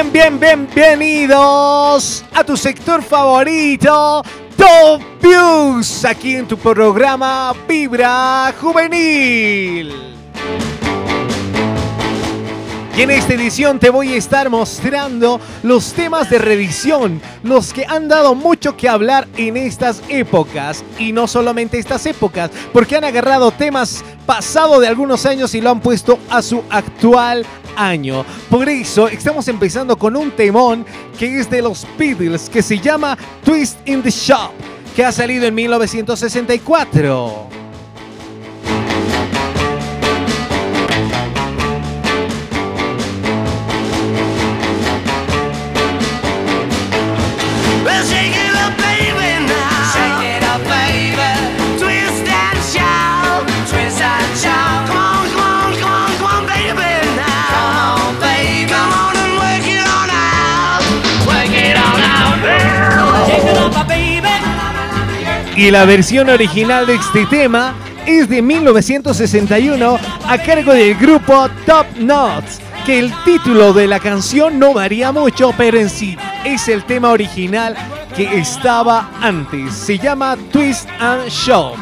Bien, bien, bienvenidos a tu sector favorito, Top Views, aquí en tu programa Vibra Juvenil. Y en esta edición te voy a estar mostrando los temas de revisión, los que han dado mucho que hablar en estas épocas. Y no solamente estas épocas, porque han agarrado temas pasados de algunos años y lo han puesto a su actual año. Por eso estamos empezando con un temón que es de los Beatles, que se llama Twist in the Shop, que ha salido en 1964. Y la versión original de este tema es de 1961 a cargo del grupo Top Knots, que el título de la canción no varía mucho, pero en sí es el tema original que estaba antes. Se llama Twist and Show.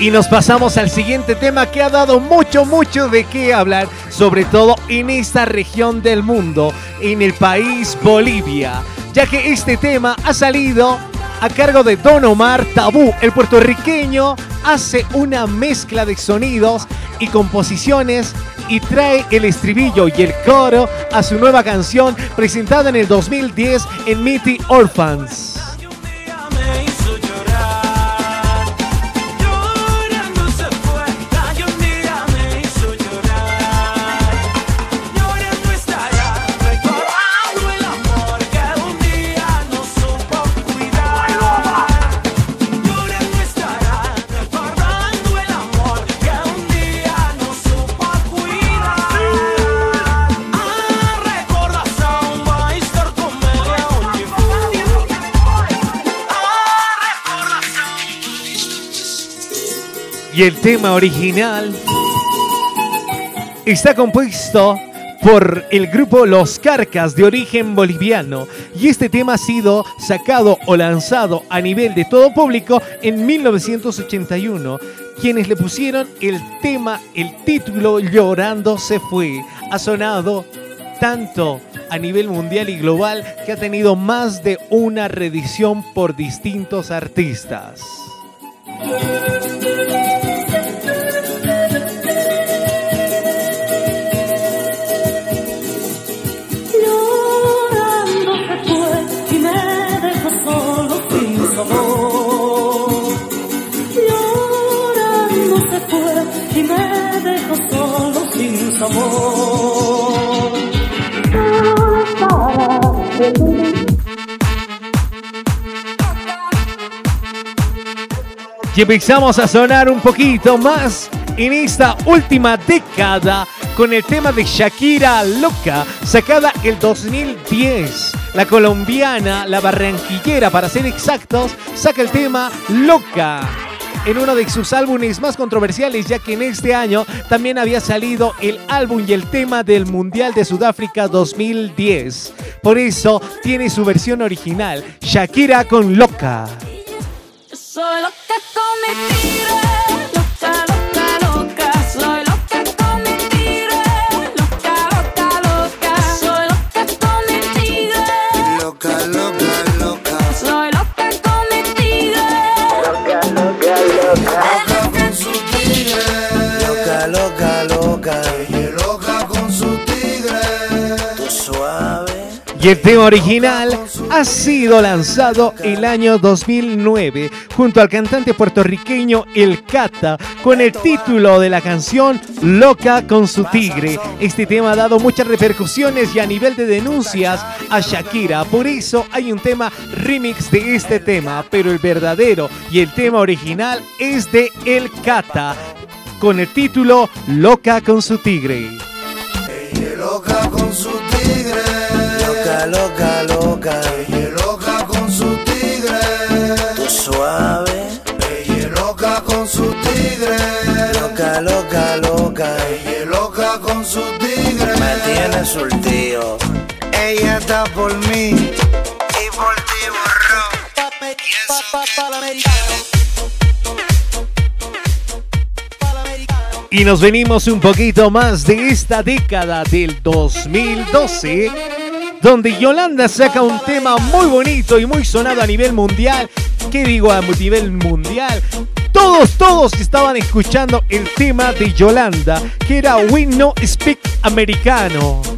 Y nos pasamos al siguiente tema que ha dado mucho, mucho de qué hablar, sobre todo en esta región del mundo, en el país Bolivia, ya que este tema ha salido a cargo de Don Omar Tabú, el puertorriqueño, hace una mezcla de sonidos y composiciones y trae el estribillo y el coro a su nueva canción presentada en el 2010 en Mitty Orphans. Y el tema original está compuesto por el grupo Los Carcas de origen boliviano y este tema ha sido sacado o lanzado a nivel de todo público en 1981. Quienes le pusieron el tema, el título Llorando se fue, ha sonado tanto a nivel mundial y global que ha tenido más de una reedición por distintos artistas. Y empezamos a sonar un poquito más en esta última década con el tema de Shakira Loca, sacada el 2010. La colombiana, la barranquillera para ser exactos, saca el tema Loca en uno de sus álbumes más controversiales, ya que en este año también había salido el álbum y el tema del Mundial de Sudáfrica 2010. Por eso tiene su versión original, Shakira con Loca. Soy loca con El tema original ha sido lanzado el año 2009 junto al cantante puertorriqueño El Cata con el título de la canción Loca con su tigre. Este tema ha dado muchas repercusiones y a nivel de denuncias a Shakira. Por eso hay un tema remix de este tema, pero el verdadero y el tema original es de El Cata con el título Loca con su tigre. loca con su tigre. Loca, loca, loca. Ella loca con su tigre. Tú suave. Ella loca con su tigre. Loca, loca, loca. Ella loca con su tigre. Me tiene surtido. Ella está por mí. Y por ti borró. Y eso Y nos venimos un poquito más de esta década del 2012, donde Yolanda saca un tema muy bonito y muy sonado a nivel mundial. ¿Qué digo a nivel mundial? Todos, todos estaban escuchando el tema de Yolanda, que era We No Speak Americano.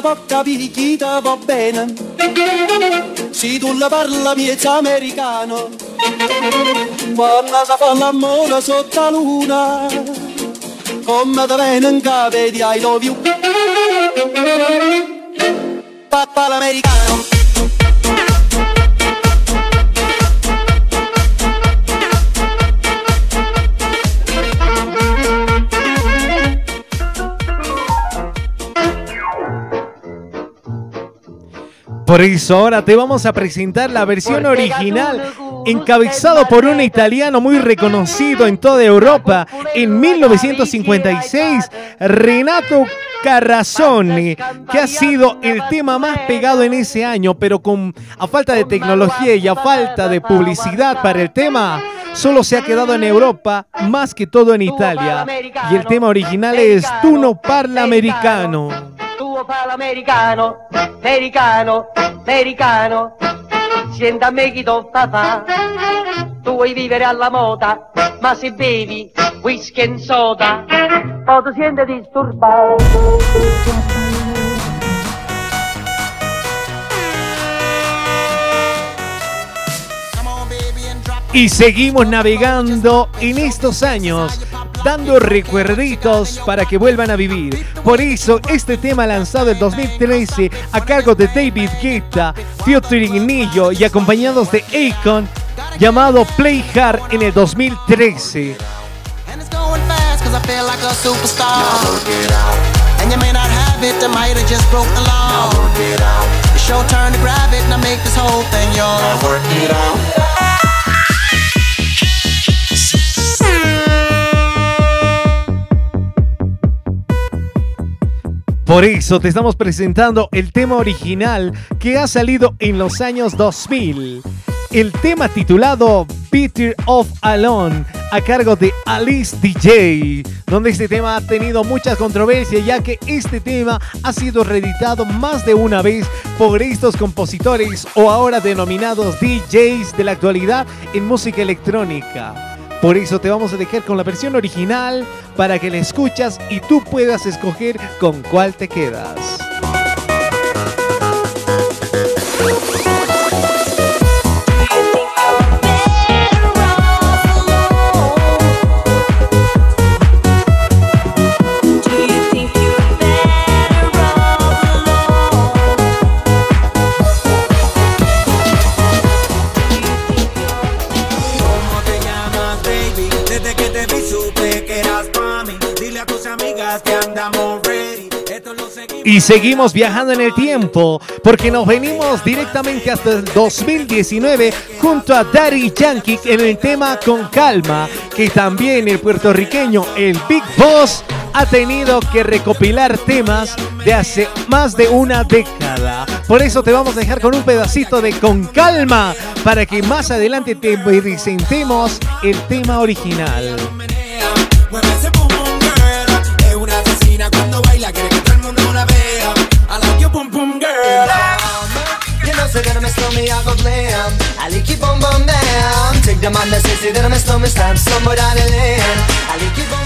Da poca picchita va bene. Se tu la parla miezza americano. Quando si fa l'amore sotto la luna. Come in capo di I love you. Papà l'americano Por eso ahora te vamos a presentar la versión original, encabezado por un italiano muy reconocido en toda Europa en 1956, Renato Carrazzoni, que ha sido el tema más pegado en ese año, pero con a falta de tecnología y a falta de publicidad para el tema, solo se ha quedado en Europa, más que todo en Italia. Y el tema original es Tu no parla americano. Tuo palo americano, americano, americano. Senta a me chi t'ho fa Tu vuoi vivere alla moda, ma se bevi whisky e soda, poi ti senti disturbato. Y seguimos navegando en estos años, dando recuerditos para que vuelvan a vivir. Por eso, este tema lanzado en 2013 a cargo de David Guetta, featuring Nillo y acompañados de Akon, llamado Play Hard en el 2013. And you may not have it, I might have just broke the law. Now work it out. It's your turn to grab it, now make this whole thing yours. Now work it out. Por eso te estamos presentando el tema original que ha salido en los años 2000. El tema titulado Peter of Alone a cargo de Alice DJ, donde este tema ha tenido mucha controversia ya que este tema ha sido reeditado más de una vez por estos compositores o ahora denominados DJs de la actualidad en música electrónica. Por eso te vamos a dejar con la versión original para que la escuchas y tú puedas escoger con cuál te quedas. Y seguimos viajando en el tiempo porque nos venimos directamente hasta el 2019 junto a Daddy Yankee en el tema Con Calma, que también el puertorriqueño, el Big Boss, ha tenido que recopilar temas de hace más de una década. Por eso te vamos a dejar con un pedacito de Con Calma para que más adelante te presentemos el tema original.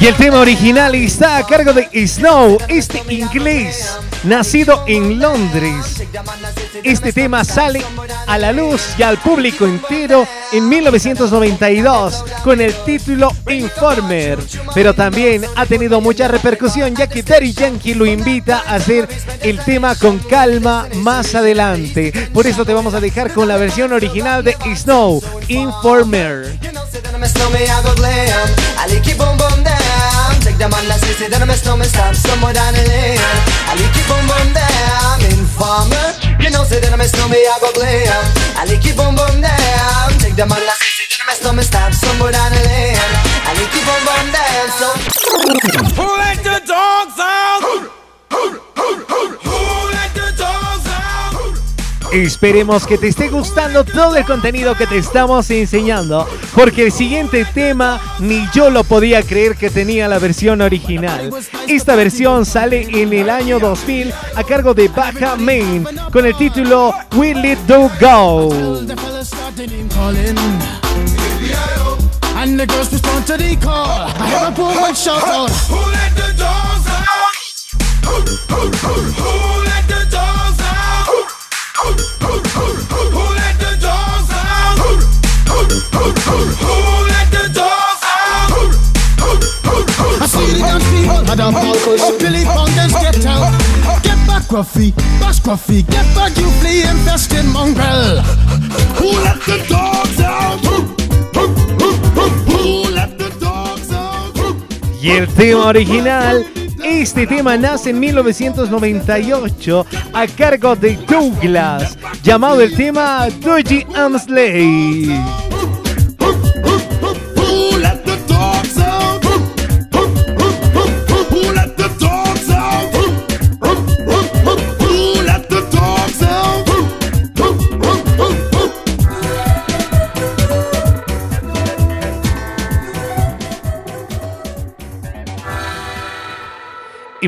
Y el tema original está a cargo de Snow, este inglés nacido en Londres. Este tema sale a la luz y al público entero en 1992 con el título Informer, pero también ha tenido mucha repercusión ya que Daddy Yankee lo invita a hacer el tema con calma más adelante. Por eso te vamos a dejar con la versión original de Snow, Informer. You know, say that I'm a snowman, I go glam. I like you boom boom down. Take the man, I say that I'm a snowman, stop somewhere down the lane. I like you boom boom down. So, let the Esperemos que te esté gustando todo el contenido que te estamos enseñando, porque el siguiente tema ni yo lo podía creer que tenía la versión original. Esta versión sale en el año 2000 a cargo de Baja Main con el título Will It Do Go. And the girls respond to the call. I hear a poor one shout out. Who let the dogs out? Who, who, who, who Y el tema original, este tema nace en 1998 a cargo de Douglas, llamado el tema Dodgy Amsley. who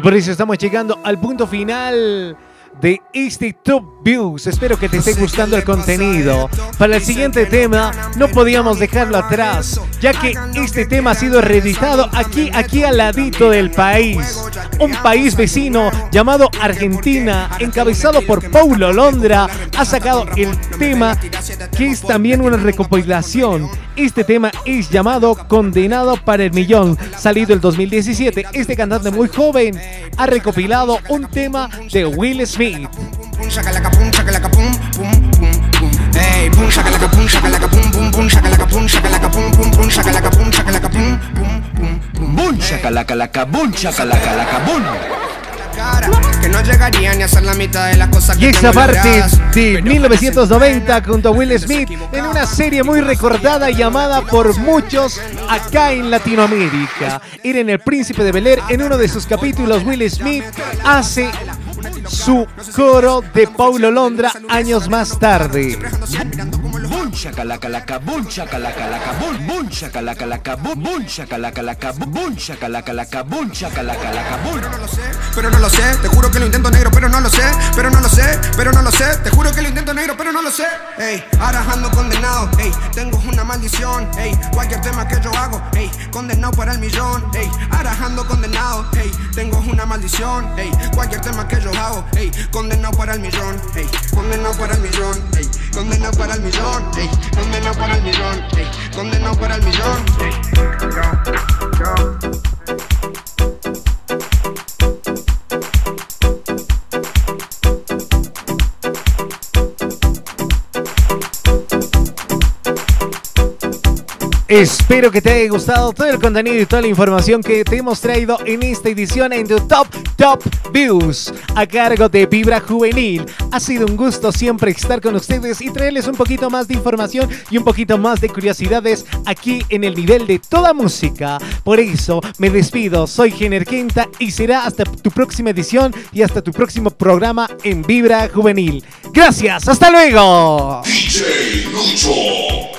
por eso estamos llegando al punto final de este Top Views. Espero que te esté gustando el contenido. Para el siguiente tema no podíamos dejarlo atrás, ya que este tema ha sido reeditado aquí, aquí al ladito del país. Un país vecino llamado Argentina, encabezado por Paulo Londra, ha sacado el tema que es también una recopilación. Este tema es llamado Condenado para el Millón, salido el 2017. Este cantante muy joven ha recopilado un tema de Will Smith. Cara, que no llegaría ni a hacer la mitad de las cosas Y que esa tengo parte de Pero 1990 junto a Will Smith en una serie muy recordada llamada por muchos acá en Latinoamérica. Era en El Príncipe de Bel Air, en uno de sus capítulos Will Smith hace su coro de Paulo Londra años más tarde. Shakalaka boom shakalaka boom boom shakalaka boom boom shakalaka boom. no lo sé, pero no lo sé, te juro que lo intento negro, pero pero no lo sé, pero no lo sé, te juro que lo intento negro, pero no lo sé. Ey, ahora ando condenado, ey, tengo una maldición, ey, cualquier tema que yo hago, ey, condenado para el millón, ey, ahora ando condenado, ey, tengo una maldición, ey, cualquier tema que yo hago, ey, condenado para el millón, ey, condenado para el millón, ey, condenado para el millón, ey, condenado para el millón, ey, condenado para el millón, ey. Yo, yo. Espero que te haya gustado todo el contenido y toda la información que te hemos traído en esta edición en tu Top Top Views a cargo de Vibra Juvenil. Ha sido un gusto siempre estar con ustedes y traerles un poquito más de información y un poquito más de curiosidades aquí en el nivel de toda música. Por eso me despido, soy Gener Quinta y será hasta tu próxima edición y hasta tu próximo programa en Vibra Juvenil. Gracias, hasta luego. DJ Lucho.